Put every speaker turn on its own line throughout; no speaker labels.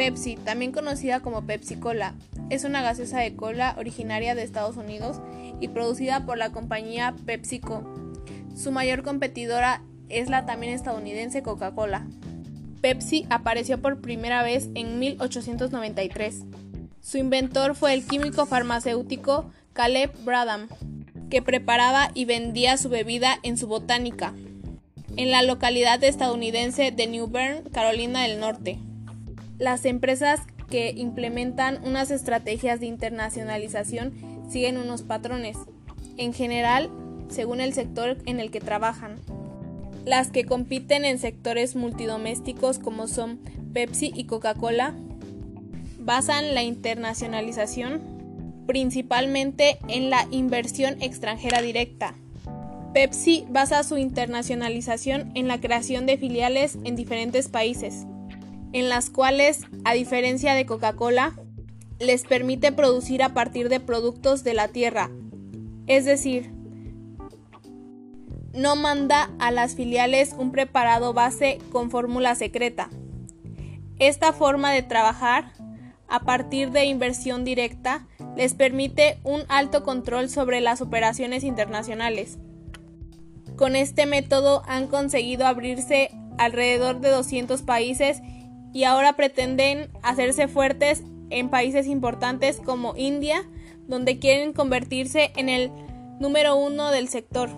Pepsi, también conocida como Pepsi Cola, es una gaseosa de cola originaria de Estados Unidos y producida por la compañía PepsiCo. Su mayor competidora es la también estadounidense Coca-Cola. Pepsi apareció por primera vez en 1893. Su inventor fue el químico farmacéutico Caleb Bradham, que preparaba y vendía su bebida en su botánica, en la localidad estadounidense de New Bern, Carolina del Norte. Las empresas que implementan unas estrategias de internacionalización siguen unos patrones, en general según el sector en el que trabajan. Las que compiten en sectores multidomésticos como son Pepsi y Coca-Cola basan la internacionalización principalmente en la inversión extranjera directa. Pepsi basa su internacionalización en la creación de filiales en diferentes países, en las cuales, a diferencia de Coca-Cola, les permite producir a partir de productos de la tierra, es decir, no manda a las filiales un preparado base con fórmula secreta. Esta forma de trabajar a partir de inversión directa les permite un alto control sobre las operaciones internacionales. Con este método han conseguido abrirse alrededor de 200 países y ahora pretenden hacerse fuertes en países importantes como India, donde quieren convertirse en el número uno del sector.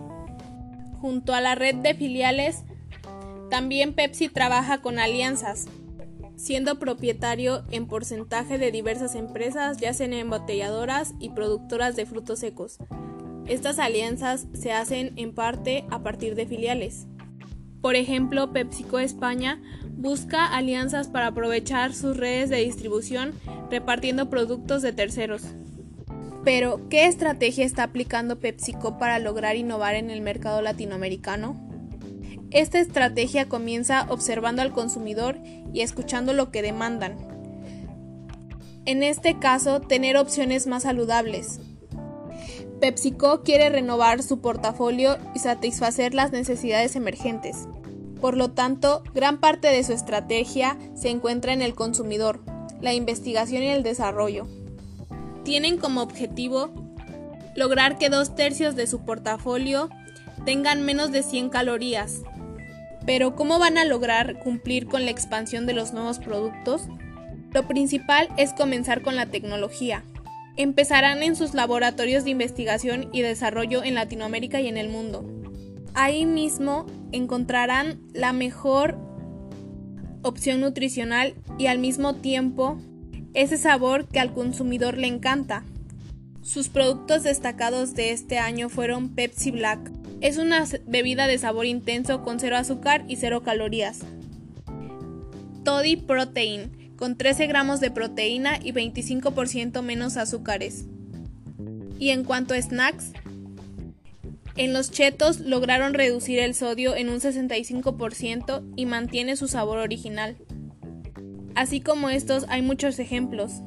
Junto a la red de filiales, también Pepsi trabaja con alianzas, siendo propietario en porcentaje de diversas empresas, ya sean embotelladoras y productoras de frutos secos. Estas alianzas se hacen en parte a partir de filiales. Por ejemplo, PepsiCo España busca alianzas para aprovechar sus redes de distribución repartiendo productos de terceros. Pero, ¿qué estrategia está aplicando PepsiCo para lograr innovar en el mercado latinoamericano? Esta estrategia comienza observando al consumidor y escuchando lo que demandan. En este caso, tener opciones más saludables. PepsiCo quiere renovar su portafolio y satisfacer las necesidades emergentes. Por lo tanto, gran parte de su estrategia se encuentra en el consumidor, la investigación y el desarrollo. Tienen como objetivo lograr que dos tercios de su portafolio tengan menos de 100 calorías. Pero ¿cómo van a lograr cumplir con la expansión de los nuevos productos? Lo principal es comenzar con la tecnología. Empezarán en sus laboratorios de investigación y desarrollo en Latinoamérica y en el mundo. Ahí mismo encontrarán la mejor opción nutricional y al mismo tiempo ese sabor que al consumidor le encanta. Sus productos destacados de este año fueron Pepsi Black. Es una bebida de sabor intenso con cero azúcar y cero calorías. Toddy Protein, con 13 gramos de proteína y 25% menos azúcares. Y en cuanto a snacks, en los chetos lograron reducir el sodio en un 65% y mantiene su sabor original. Así como estos hay muchos ejemplos.